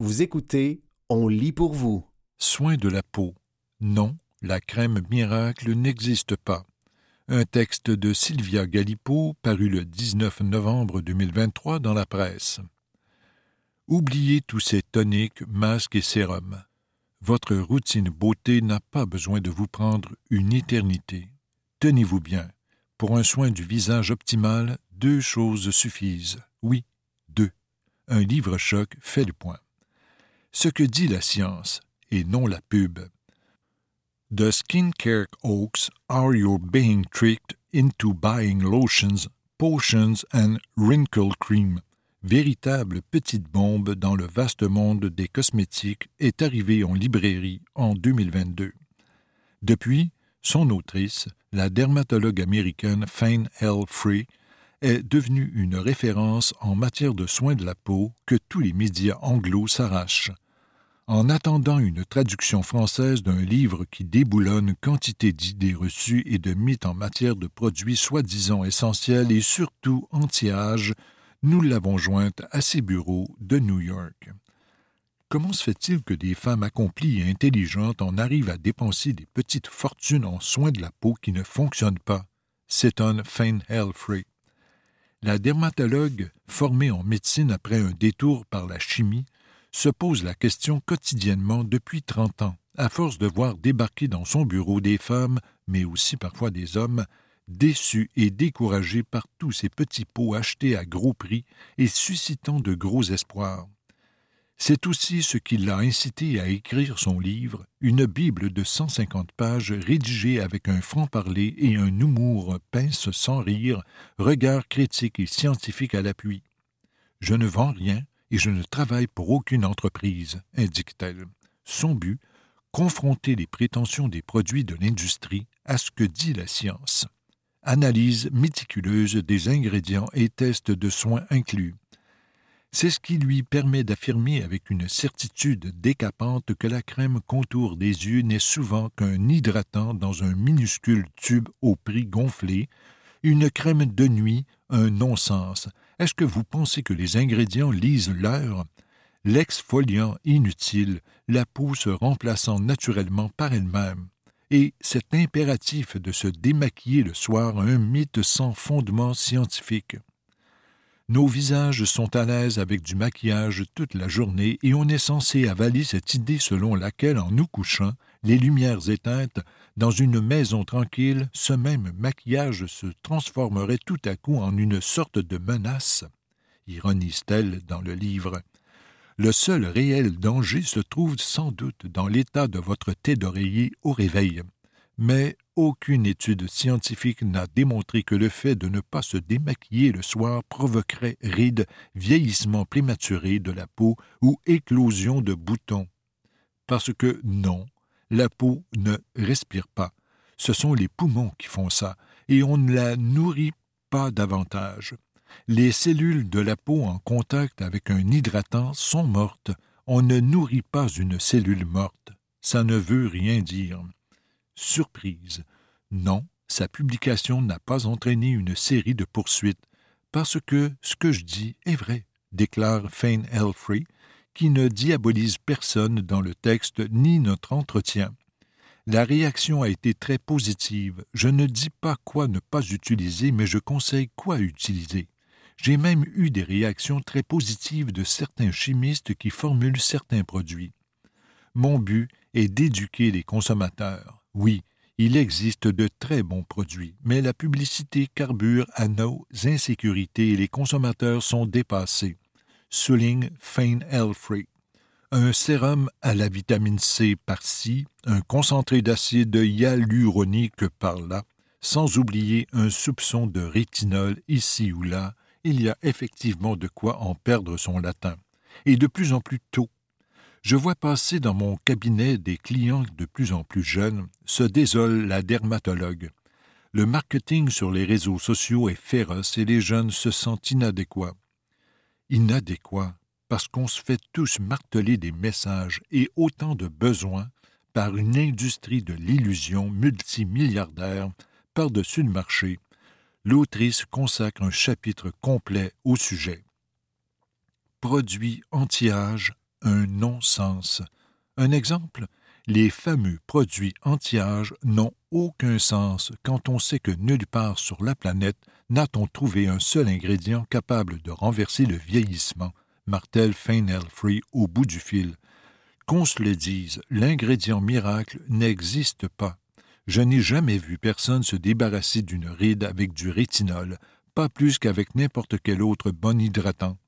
Vous écoutez On lit pour vous. Soins de la peau. Non, la crème miracle n'existe pas. Un texte de Sylvia Galipo paru le 19 novembre 2023 dans la presse. Oubliez tous ces toniques, masques et sérums. Votre routine beauté n'a pas besoin de vous prendre une éternité. Tenez-vous bien. Pour un soin du visage optimal, deux choses suffisent. Oui, deux. Un livre choc fait le point. Ce que dit la science, et non la pub. The skincare hoax are you being tricked into buying lotions, potions and wrinkle cream. Véritable petite bombe dans le vaste monde des cosmétiques est arrivée en librairie en 2022. Depuis, son autrice, la dermatologue américaine Fane L. Free, est devenue une référence en matière de soins de la peau que tous les médias anglo s'arrachent. En attendant une traduction française d'un livre qui déboulonne quantité d'idées reçues et de mythes en matière de produits soi-disant essentiels et surtout anti-âge, nous l'avons jointe à ses bureaux de New York. Comment se fait-il que des femmes accomplies et intelligentes en arrivent à dépenser des petites fortunes en soins de la peau qui ne fonctionnent pas? s'étonne Fane Helfrey. La dermatologue, formée en médecine après un détour par la chimie, se pose la question quotidiennement depuis trente ans, à force de voir débarquer dans son bureau des femmes, mais aussi parfois des hommes, déçus et découragés par tous ces petits pots achetés à gros prix et suscitant de gros espoirs. C'est aussi ce qui l'a incité à écrire son livre, une Bible de 150 pages rédigée avec un franc-parler et un humour pince sans rire, regard critique et scientifique à l'appui. Je ne vends rien, et je ne travaille pour aucune entreprise, indique-t-elle. Son but, confronter les prétentions des produits de l'industrie à ce que dit la science. Analyse méticuleuse des ingrédients et tests de soins inclus. C'est ce qui lui permet d'affirmer avec une certitude décapante que la crème contour des yeux n'est souvent qu'un hydratant dans un minuscule tube au prix gonflé, une crème de nuit, un non-sens, est-ce que vous pensez que les ingrédients lisent l'heure? L'exfoliant inutile, la peau se remplaçant naturellement par elle-même. Et cet impératif de se démaquiller le soir, un mythe sans fondement scientifique. Nos visages sont à l'aise avec du maquillage toute la journée et on est censé avaler cette idée selon laquelle, en nous couchant, les lumières éteintes, dans une maison tranquille, ce même maquillage se transformerait tout à coup en une sorte de menace, ironise-t-elle dans le livre. Le seul réel danger se trouve sans doute dans l'état de votre thé d'oreiller au réveil. Mais aucune étude scientifique n'a démontré que le fait de ne pas se démaquiller le soir provoquerait rides, vieillissement prématuré de la peau ou éclosion de boutons. Parce que non, la peau ne respire pas. Ce sont les poumons qui font ça, et on ne la nourrit pas davantage. Les cellules de la peau en contact avec un hydratant sont mortes. On ne nourrit pas une cellule morte. Ça ne veut rien dire. Surprise. Non, sa publication n'a pas entraîné une série de poursuites, parce que ce que je dis est vrai, déclare Fane Elfrey, qui ne diabolise personne dans le texte ni notre entretien. La réaction a été très positive. Je ne dis pas quoi ne pas utiliser, mais je conseille quoi utiliser. J'ai même eu des réactions très positives de certains chimistes qui formulent certains produits. Mon but est d'éduquer les consommateurs. Oui, il existe de très bons produits, mais la publicité carbure à nos insécurités et les consommateurs sont dépassés souligne Fane Elfrey. Un sérum à la vitamine C par-ci, un concentré d'acide hyaluronique par-là, sans oublier un soupçon de rétinol ici ou là, il y a effectivement de quoi en perdre son latin. Et de plus en plus tôt. Je vois passer dans mon cabinet des clients de plus en plus jeunes, se désole la dermatologue. Le marketing sur les réseaux sociaux est féroce et les jeunes se sentent inadéquats inadéquat parce qu'on se fait tous marteler des messages et autant de besoins par une industrie de l'illusion multimilliardaire par-dessus le marché, l'autrice consacre un chapitre complet au sujet. Produits anti-âge, un non-sens. Un exemple les fameux produits anti-âge n'ont aucun sens quand on sait que nulle part sur la planète n'a-t-on trouvé un seul ingrédient capable de renverser le vieillissement, martèle Fain Free au bout du fil. Qu'on se le dise, l'ingrédient miracle n'existe pas. Je n'ai jamais vu personne se débarrasser d'une ride avec du rétinol, pas plus qu'avec n'importe quel autre bon hydratant.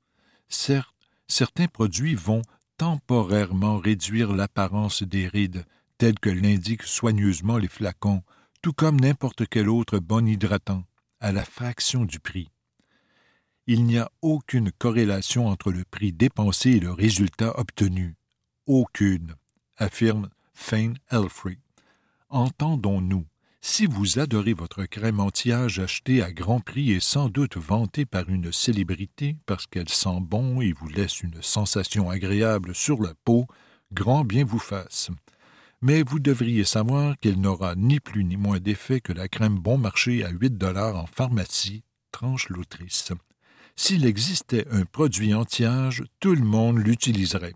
Certes, certains produits vont temporairement réduire l'apparence des rides, telles que l'indiquent soigneusement les flacons, tout comme n'importe quel autre bon hydratant, à la fraction du prix. Il n'y a aucune corrélation entre le prix dépensé et le résultat obtenu. Aucune, affirme Fane Elfrey. Entendons-nous. Si vous adorez votre crème anti-âge achetée à grand prix et sans doute vantée par une célébrité parce qu'elle sent bon et vous laisse une sensation agréable sur la peau, grand bien vous fasse. Mais vous devriez savoir qu'elle n'aura ni plus ni moins d'effet que la crème bon marché à 8 dollars en pharmacie, tranche l'autrice. S'il existait un produit anti-âge, tout le monde l'utiliserait.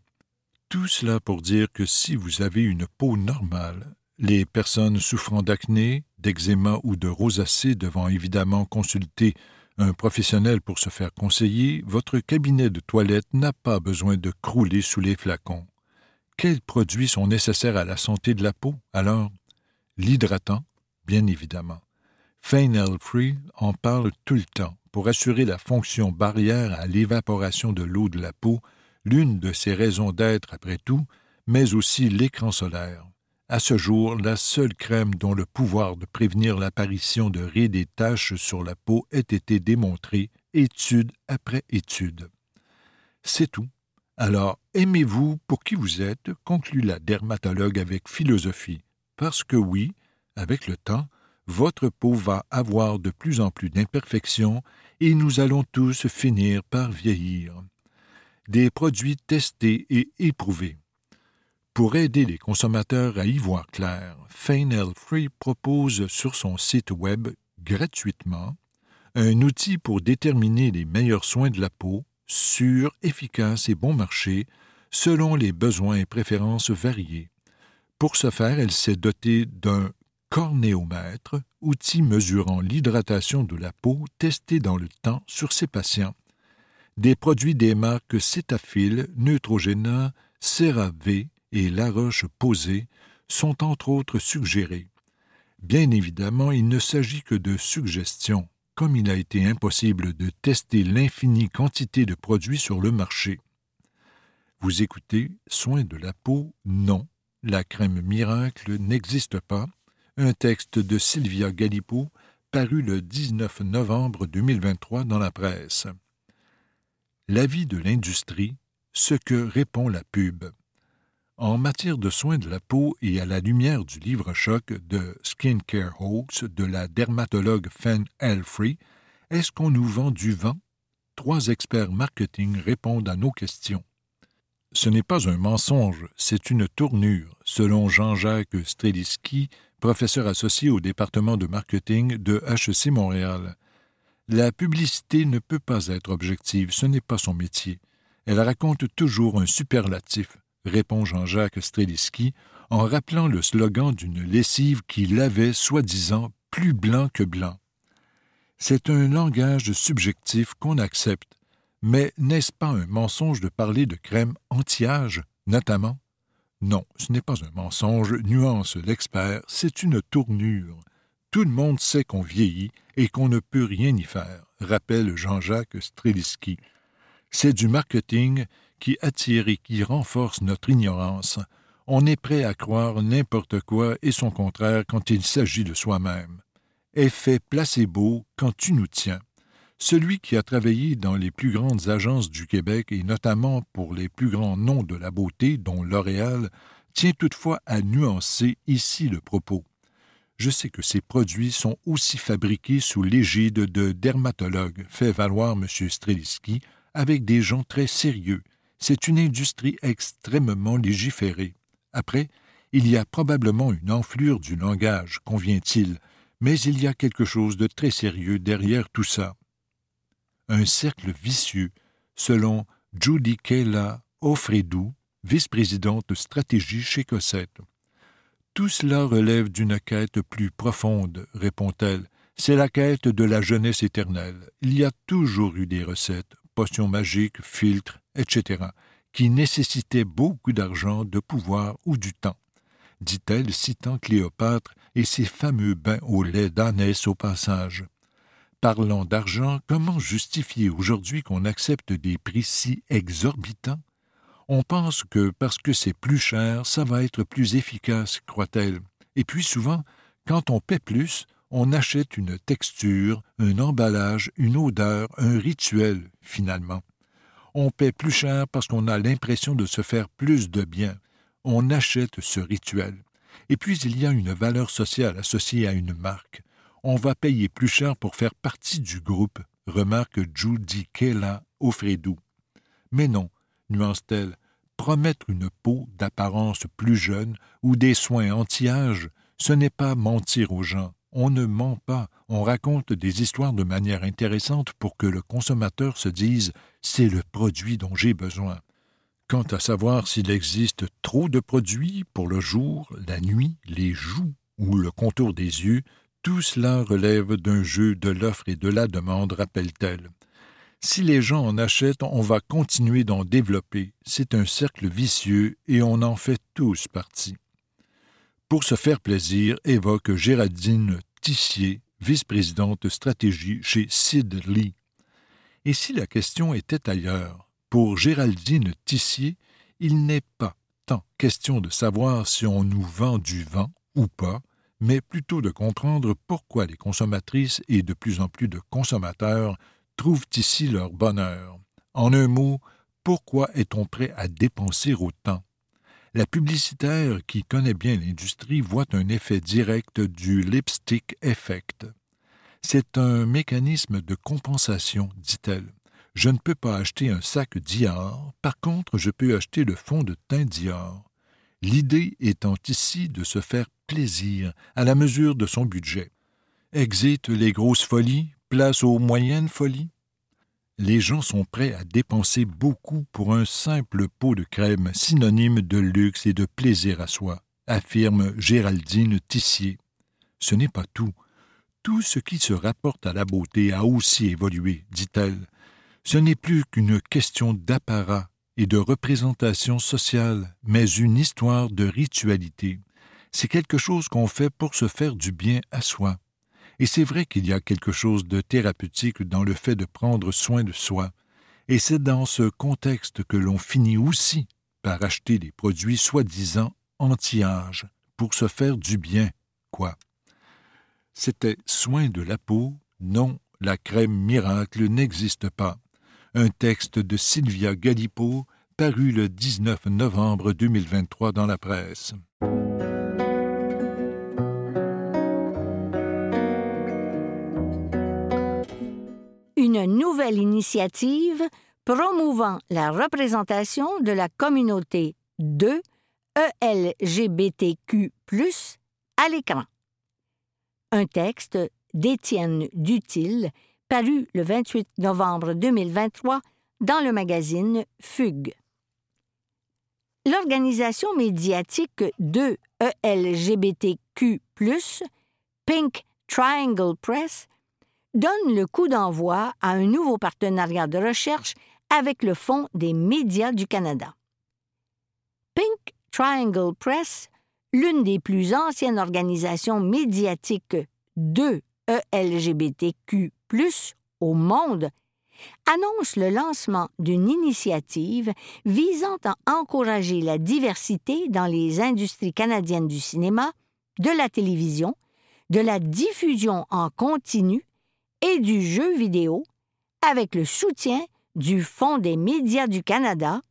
Tout cela pour dire que si vous avez une peau normale, les personnes souffrant d'acné, d'eczéma ou de rosacée devant évidemment consulter un professionnel pour se faire conseiller, votre cabinet de toilette n'a pas besoin de crouler sous les flacons. Quels produits sont nécessaires à la santé de la peau, alors? L'hydratant, bien évidemment. Fainel Free en parle tout le temps pour assurer la fonction barrière à l'évaporation de l'eau de la peau, l'une de ses raisons d'être après tout, mais aussi l'écran solaire à ce jour la seule crème dont le pouvoir de prévenir l'apparition de rides et taches sur la peau ait été démontré, étude après étude. C'est tout. Alors, aimez-vous pour qui vous êtes, conclut la dermatologue avec philosophie, parce que oui, avec le temps, votre peau va avoir de plus en plus d'imperfections et nous allons tous finir par vieillir. Des produits testés et éprouvés. Pour aider les consommateurs à y voir clair, Fainel Free propose sur son site web gratuitement un outil pour déterminer les meilleurs soins de la peau, sûr, efficace et bon marché, selon les besoins et préférences variés. Pour ce faire, elle s'est dotée d'un cornéomètre, outil mesurant l'hydratation de la peau testé dans le temps sur ses patients. Des produits des marques Cetaphil, Neutrogena, CeraVe, et La Roche posée sont entre autres suggérés. Bien évidemment, il ne s'agit que de suggestions, comme il a été impossible de tester l'infinie quantité de produits sur le marché. Vous écoutez Soins de la peau, non. La crème miracle n'existe pas. Un texte de Sylvia Galipo, paru le 19 novembre 2023 dans la presse. L'avis de l'industrie, ce que répond la pub. En matière de soins de la peau et à la lumière du livre choc de Skincare Hoax de la dermatologue Fan Elfrey, est-ce qu'on nous vend du vent? Trois experts marketing répondent à nos questions. Ce n'est pas un mensonge, c'est une tournure, selon Jean-Jacques Streliski, professeur associé au département de marketing de HEC Montréal. La publicité ne peut pas être objective, ce n'est pas son métier. Elle raconte toujours un superlatif, répond Jean-Jacques Streliski, en rappelant le slogan d'une lessive qui lavait soi-disant plus blanc que blanc. C'est un langage subjectif qu'on accepte, mais n'est-ce pas un mensonge de parler de crème anti-âge, notamment? Non, ce n'est pas un mensonge, nuance l'expert, c'est une tournure. Tout le monde sait qu'on vieillit et qu'on ne peut rien y faire, rappelle Jean-Jacques Streliski. C'est du marketing qui attire et qui renforce notre ignorance. On est prêt à croire n'importe quoi et son contraire quand il s'agit de soi-même. Effet placebo quand tu nous tiens. Celui qui a travaillé dans les plus grandes agences du Québec et notamment pour les plus grands noms de la beauté, dont L'Oréal, tient toutefois à nuancer ici le propos. Je sais que ces produits sont aussi fabriqués sous l'égide de dermatologues, fait valoir M. Streliski, avec des gens très sérieux, c'est une industrie extrêmement légiférée. Après, il y a probablement une enflure du langage, convient-il, mais il y a quelque chose de très sérieux derrière tout ça. Un cercle vicieux, selon Judy Kayla Offredou, vice-présidente stratégie chez Cossette. Tout cela relève d'une quête plus profonde, répond-elle. C'est la quête de la jeunesse éternelle. Il y a toujours eu des recettes, potions magiques, filtres, etc., qui nécessitaient beaucoup d'argent, de pouvoir ou du temps, dit-elle, citant Cléopâtre et ses fameux bains au lait d'ânesse au passage. Parlant d'argent, comment justifier aujourd'hui qu'on accepte des prix si exorbitants? On pense que parce que c'est plus cher, ça va être plus efficace, croit-elle. Et puis souvent, quand on paie plus, on achète une texture, un emballage, une odeur, un rituel, finalement. On paie plus cher parce qu'on a l'impression de se faire plus de bien. On achète ce rituel. Et puis il y a une valeur sociale associée à une marque. On va payer plus cher pour faire partie du groupe, remarque Judy Kela Ofredou. Mais non, nuance-t-elle, promettre une peau d'apparence plus jeune ou des soins anti-âge, ce n'est pas mentir aux gens. On ne ment pas, on raconte des histoires de manière intéressante pour que le consommateur se dise c'est le produit dont j'ai besoin. Quant à savoir s'il existe trop de produits pour le jour, la nuit, les joues ou le contour des yeux, tout cela relève d'un jeu de l'offre et de la demande, rappelle-t-elle. Si les gens en achètent, on va continuer d'en développer. C'est un cercle vicieux et on en fait tous partie. Pour se faire plaisir, évoque Géraldine Tissier, vice-présidente stratégie chez Sid Lee. Et si la question était ailleurs, pour Géraldine Tissier, il n'est pas tant question de savoir si on nous vend du vent ou pas, mais plutôt de comprendre pourquoi les consommatrices et de plus en plus de consommateurs trouvent ici leur bonheur. En un mot, pourquoi est-on prêt à dépenser autant? La publicitaire qui connaît bien l'industrie voit un effet direct du lipstick effect. C'est un mécanisme de compensation, dit-elle. Je ne peux pas acheter un sac Dior, par contre je peux acheter le fond de teint Dior. L'idée étant ici de se faire plaisir à la mesure de son budget. Exit les grosses folies, place aux moyennes folies? Les gens sont prêts à dépenser beaucoup pour un simple pot de crème, synonyme de luxe et de plaisir à soi, affirme Géraldine Tissier. Ce n'est pas tout. Tout ce qui se rapporte à la beauté a aussi évolué, dit-elle. Ce n'est plus qu'une question d'apparat et de représentation sociale, mais une histoire de ritualité. C'est quelque chose qu'on fait pour se faire du bien à soi. Et c'est vrai qu'il y a quelque chose de thérapeutique dans le fait de prendre soin de soi, et c'est dans ce contexte que l'on finit aussi par acheter des produits soi-disant anti-âge, pour se faire du bien, quoi. C'était soin de la peau, non, la crème miracle n'existe pas. Un texte de Sylvia Galipo, paru le 19 novembre 2023 dans la presse. Nouvelle initiative promouvant la représentation de la communauté de ELGBTQ, à l'écran. Un texte d'Étienne Dutil, paru le 28 novembre 2023 dans le magazine Fugue. L'organisation médiatique de ELGBTQ, Pink Triangle Press, donne le coup d'envoi à un nouveau partenariat de recherche avec le Fonds des médias du Canada. Pink Triangle Press, l'une des plus anciennes organisations médiatiques de ELGBTQ, au monde, annonce le lancement d'une initiative visant à encourager la diversité dans les industries canadiennes du cinéma, de la télévision, de la diffusion en continu et du jeu vidéo avec le soutien du Fonds des médias du Canada,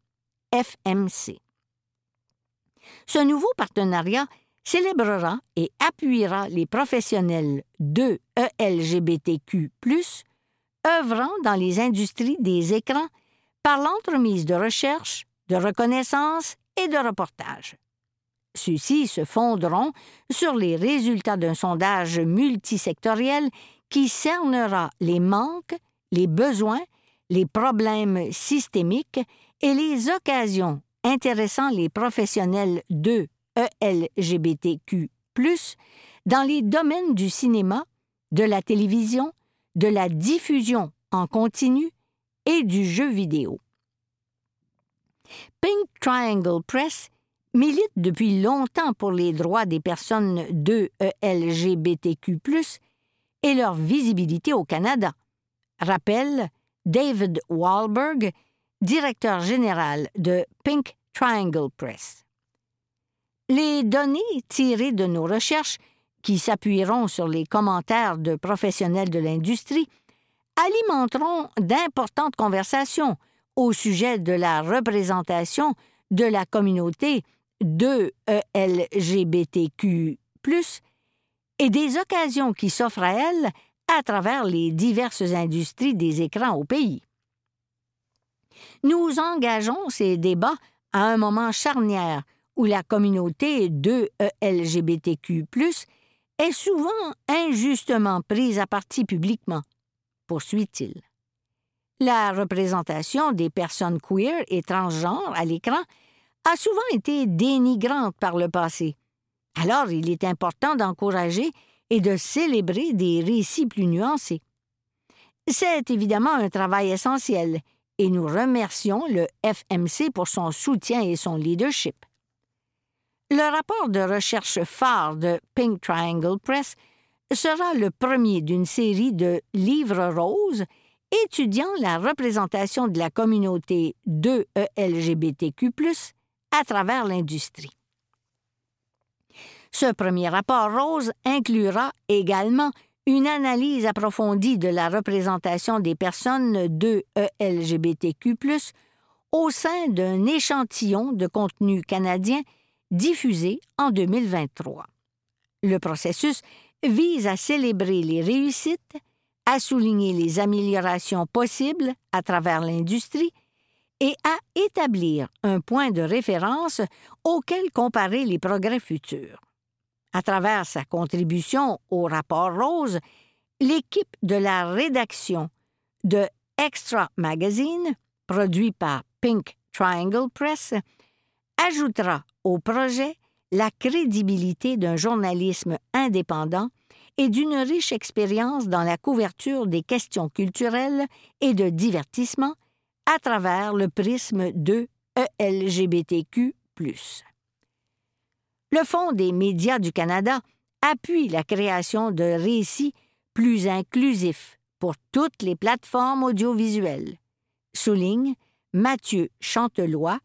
FMC. Ce nouveau partenariat célébrera et appuiera les professionnels de ELGBTQ, œuvrant dans les industries des écrans par l'entremise de recherche, de reconnaissance et de reportage. Ceux-ci se fonderont sur les résultats d'un sondage multisectoriel qui cernera les manques, les besoins, les problèmes systémiques et les occasions intéressant les professionnels de ELGBTQ, dans les domaines du cinéma, de la télévision, de la diffusion en continu et du jeu vidéo. Pink Triangle Press milite depuis longtemps pour les droits des personnes de LGBTQ, et leur visibilité au Canada, rappelle David Wahlberg, directeur général de Pink Triangle Press. Les données tirées de nos recherches, qui s'appuieront sur les commentaires de professionnels de l'industrie, alimenteront d'importantes conversations au sujet de la représentation de la communauté de LGBTQ, et des occasions qui s'offrent à elle à travers les diverses industries des écrans au pays. Nous engageons ces débats à un moment charnière où la communauté de LGBTQ, est souvent injustement prise à partie publiquement, poursuit-il. La représentation des personnes queer et transgenres à l'écran a souvent été dénigrante par le passé. Alors il est important d'encourager et de célébrer des récits plus nuancés. C'est évidemment un travail essentiel et nous remercions le FMC pour son soutien et son leadership. Le rapport de recherche phare de Pink Triangle Press sera le premier d'une série de livres roses étudiant la représentation de la communauté de LGBTQ, à travers l'industrie. Ce premier rapport rose inclura également une analyse approfondie de la représentation des personnes de LGBTQ, au sein d'un échantillon de contenu canadien diffusé en 2023. Le processus vise à célébrer les réussites, à souligner les améliorations possibles à travers l'industrie et à établir un point de référence auquel comparer les progrès futurs. À travers sa contribution au rapport rose, l'équipe de la rédaction de Extra Magazine, produit par Pink Triangle Press, ajoutera au projet la crédibilité d'un journalisme indépendant et d'une riche expérience dans la couverture des questions culturelles et de divertissement à travers le prisme de ELGBTQ. Le Fonds des médias du Canada appuie la création de récits plus inclusifs pour toutes les plateformes audiovisuelles, souligne Mathieu Chantelois,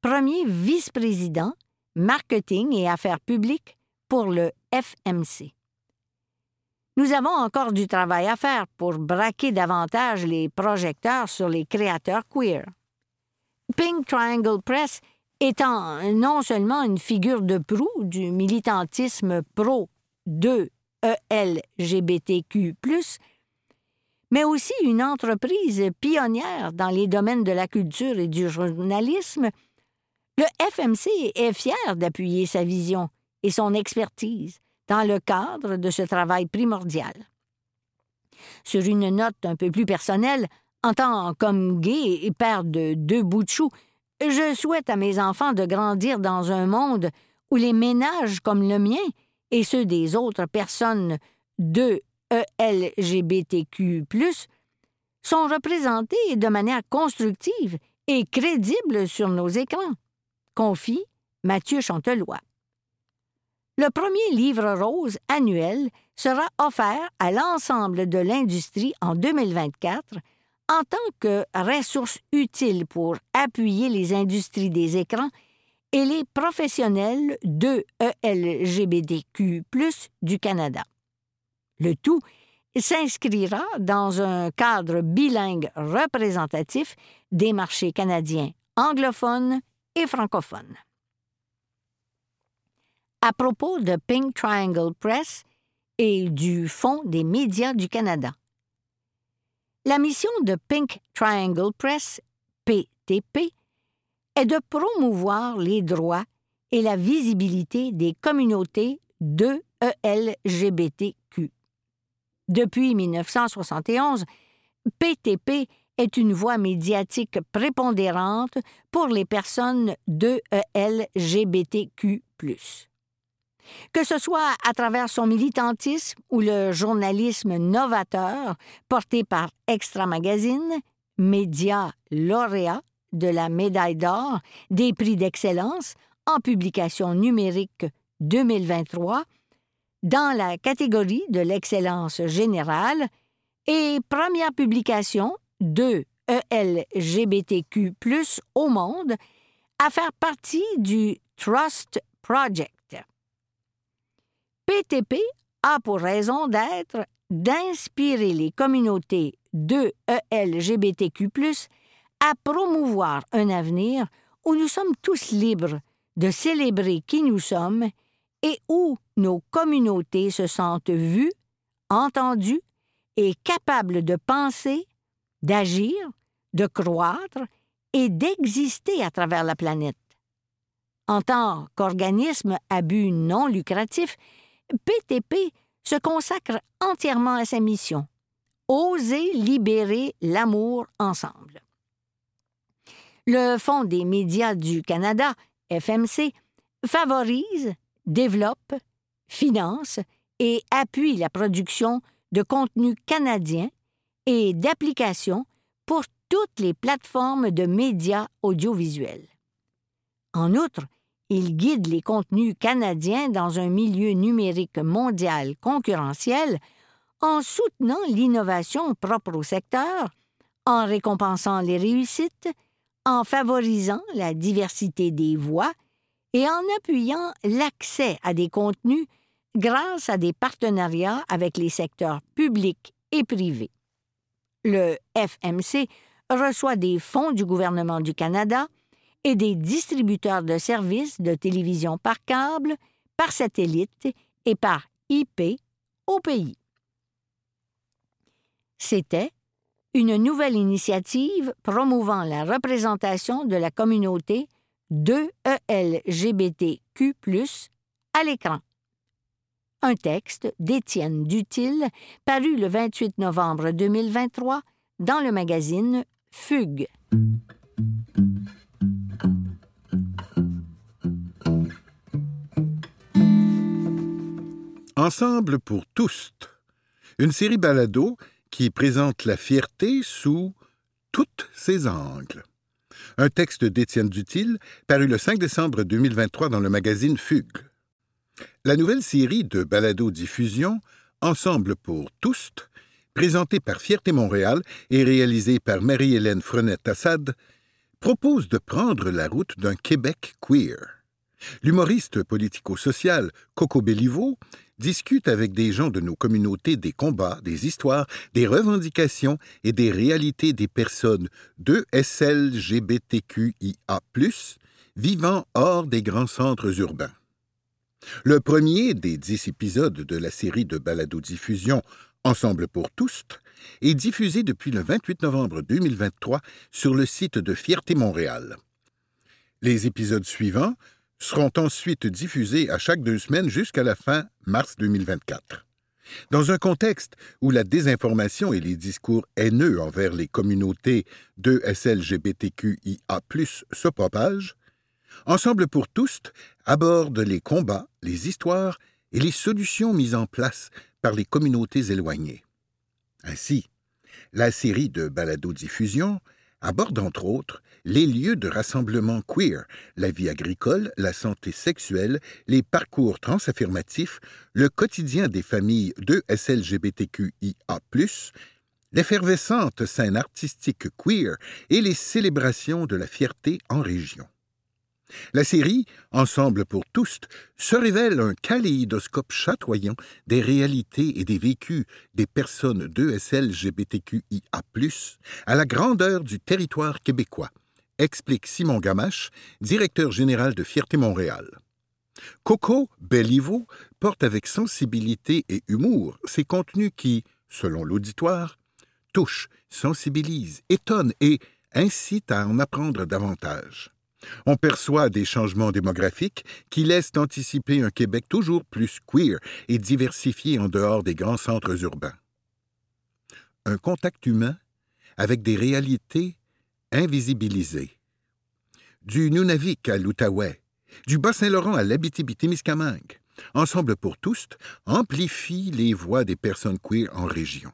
premier vice-président marketing et affaires publiques pour le FMC. Nous avons encore du travail à faire pour braquer davantage les projecteurs sur les créateurs queer. Pink Triangle Press étant non seulement une figure de proue du militantisme pro de ELGBTQ, mais aussi une entreprise pionnière dans les domaines de la culture et du journalisme, le FMC est fier d'appuyer sa vision et son expertise dans le cadre de ce travail primordial. Sur une note un peu plus personnelle, en tant comme gay et père de deux bouts de chou, je souhaite à mes enfants de grandir dans un monde où les ménages comme le mien et ceux des autres personnes de ELGBTQ, sont représentés de manière constructive et crédible sur nos écrans. Confie Mathieu Chantelois. Le premier livre rose annuel sera offert à l'ensemble de l'industrie en 2024 en tant que ressource utile pour appuyer les industries des écrans et les professionnels de ELGBTQ, du Canada. Le tout s'inscrira dans un cadre bilingue représentatif des marchés canadiens anglophones et francophones à propos de Pink Triangle Press et du Fonds des médias du Canada. La mission de Pink Triangle Press, PTP, est de promouvoir les droits et la visibilité des communautés de ELGBTQ. Depuis 1971, PTP est une voix médiatique prépondérante pour les personnes de LGBTQ. Que ce soit à travers son militantisme ou le journalisme novateur porté par Extra Magazine, média lauréat de la médaille d'or des prix d'excellence en publication numérique 2023 dans la catégorie de l'excellence générale et première publication de ELGBTQ au monde à faire partie du Trust Project. PTP a pour raison d'être d'inspirer les communautés de ELGBTQ à promouvoir un avenir où nous sommes tous libres de célébrer qui nous sommes et où nos communautés se sentent vues, entendues et capables de penser, d'agir, de croître et d'exister à travers la planète. En tant qu'organisme à but non lucratif, PTP se consacre entièrement à sa mission Oser libérer l'amour ensemble. Le Fonds des médias du Canada, FMC, favorise, développe, finance et appuie la production de contenus canadiens et d'applications pour toutes les plateformes de médias audiovisuels. En outre, il guide les contenus canadiens dans un milieu numérique mondial concurrentiel en soutenant l'innovation propre au secteur, en récompensant les réussites, en favorisant la diversité des voix et en appuyant l'accès à des contenus grâce à des partenariats avec les secteurs publics et privés. Le FMC reçoit des fonds du gouvernement du Canada et des distributeurs de services de télévision par câble, par satellite et par IP au pays. C'était une nouvelle initiative promouvant la représentation de la communauté de ELGBTQ, à l'écran. Un texte d'Étienne Dutil, paru le 28 novembre 2023 dans le magazine Fugue. Ensemble pour tous, une série balado qui présente la fierté sous toutes ses angles. Un texte d'Étienne Dutil, paru le 5 décembre 2023 dans le magazine Fugue. La nouvelle série de balado-diffusion, Ensemble pour tous, présentée par Fierté Montréal et réalisée par Marie-Hélène Frenette-Assad, propose de prendre la route d'un Québec queer. L'humoriste politico-social Coco Belliveau discute avec des gens de nos communautés des combats, des histoires, des revendications et des réalités des personnes de SLGBTQIA+, vivant hors des grands centres urbains. Le premier des dix épisodes de la série de balado-diffusion Ensemble pour tous est diffusé depuis le 28 novembre 2023 sur le site de Fierté Montréal. Les épisodes suivants seront ensuite diffusés à chaque deux semaines jusqu'à la fin mars 2024. Dans un contexte où la désinformation et les discours haineux envers les communautés de SLGBTQIA+ se propagent, Ensemble pour tous aborde les combats, les histoires et les solutions mises en place par les communautés éloignées. Ainsi, la série de balado-diffusion aborde entre autres les lieux de rassemblement queer, la vie agricole, la santé sexuelle, les parcours transaffirmatifs, le quotidien des familles de SLGBTQIA+, l'effervescente scène artistique queer et les célébrations de la fierté en région. La série, Ensemble pour tous, se révèle un kaléidoscope chatoyant des réalités et des vécus des personnes d'ESLGBTQIA+, à la grandeur du territoire québécois, explique Simon Gamache, directeur général de Fierté Montréal. Coco Belliveau porte avec sensibilité et humour ces contenus qui, selon l'auditoire, touchent, sensibilisent, étonnent et incitent à en apprendre davantage. On perçoit des changements démographiques qui laissent anticiper un Québec toujours plus queer et diversifié en dehors des grands centres urbains. Un contact humain avec des réalités invisibilisées. Du Nunavik à l'Outaouais, du Bas-Saint-Laurent à l'Abitibi-Témiscamingue, Ensemble pour tous amplifie les voix des personnes queer en région.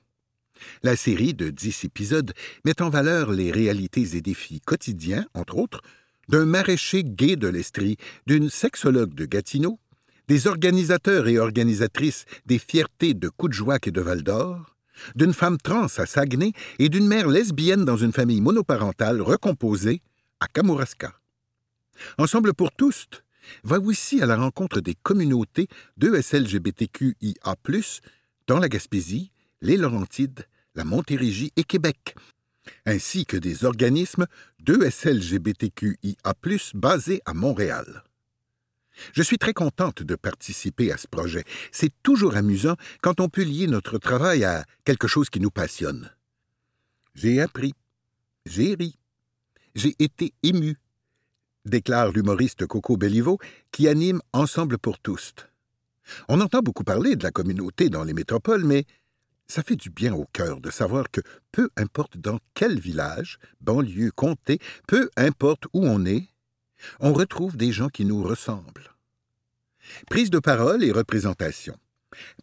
La série de dix épisodes met en valeur les réalités et défis quotidiens, entre autres, d'un maraîcher gay de l'Estrie, d'une sexologue de Gatineau, des organisateurs et organisatrices des fiertés de Coudjouac et de Val-d'Or, d'une femme trans à Saguenay et d'une mère lesbienne dans une famille monoparentale recomposée à Kamouraska. Ensemble pour tous va aussi à la rencontre des communautés d'ESLGBTQIA+, dans la Gaspésie, les Laurentides, la Montérégie et Québec, ainsi que des organismes d'ESLGBTQIA+, basés à Montréal. Je suis très contente de participer à ce projet. C'est toujours amusant quand on peut lier notre travail à quelque chose qui nous passionne. J'ai appris, j'ai ri, j'ai été ému, déclare l'humoriste Coco Bellivo, qui anime Ensemble pour tous. On entend beaucoup parler de la communauté dans les métropoles, mais ça fait du bien au cœur de savoir que peu importe dans quel village, banlieue, comté, peu importe où on est, on retrouve des gens qui nous ressemblent. Prise de parole et représentation.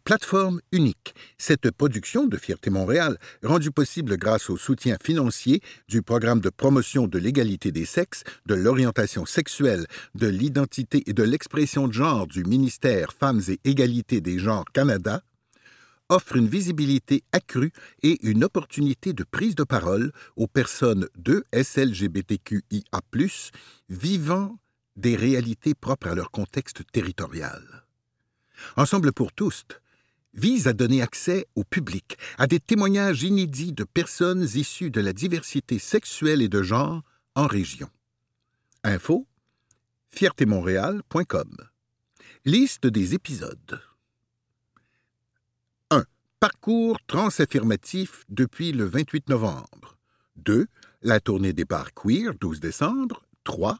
Plateforme unique. Cette production de Fierté Montréal, rendue possible grâce au soutien financier du programme de promotion de l'égalité des sexes, de l'orientation sexuelle, de l'identité et de l'expression de genre du ministère Femmes et Égalité des genres Canada, offre une visibilité accrue et une opportunité de prise de parole aux personnes de SLGBTQIA+, vivant des réalités propres à leur contexte territorial. Ensemble pour tous vise à donner accès au public à des témoignages inédits de personnes issues de la diversité sexuelle et de genre en région. Info fiertémontréal.com Liste des épisodes 1. Parcours transaffirmatif depuis le 28 novembre. 2. La tournée bars queer, 12 décembre. 3.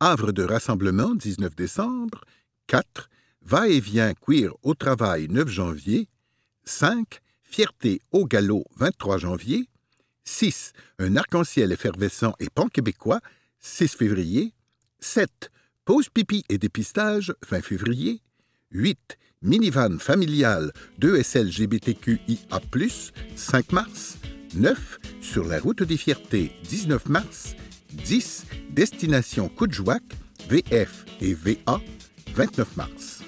Havre de rassemblement, 19 décembre. 4. Va-et-vient queer au travail 9 janvier. 5. Fierté au galop 23 janvier. 6. Un arc-en-ciel effervescent et pan-québécois 6 février. 7. Pause pipi et dépistage 20 février. 8. Minivan familial 2 SLGBTQIA+, 5 mars. 9. Sur la route des fiertés 19 mars. 10. Destination Coudjouac, VF et VA 29 mars.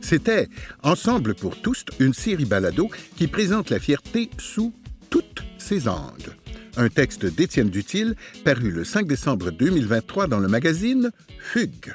C'était Ensemble pour tous, une série balado qui présente la fierté sous toutes ses angles. Un texte d'Étienne Dutil paru le 5 décembre 2023 dans le magazine Fugue.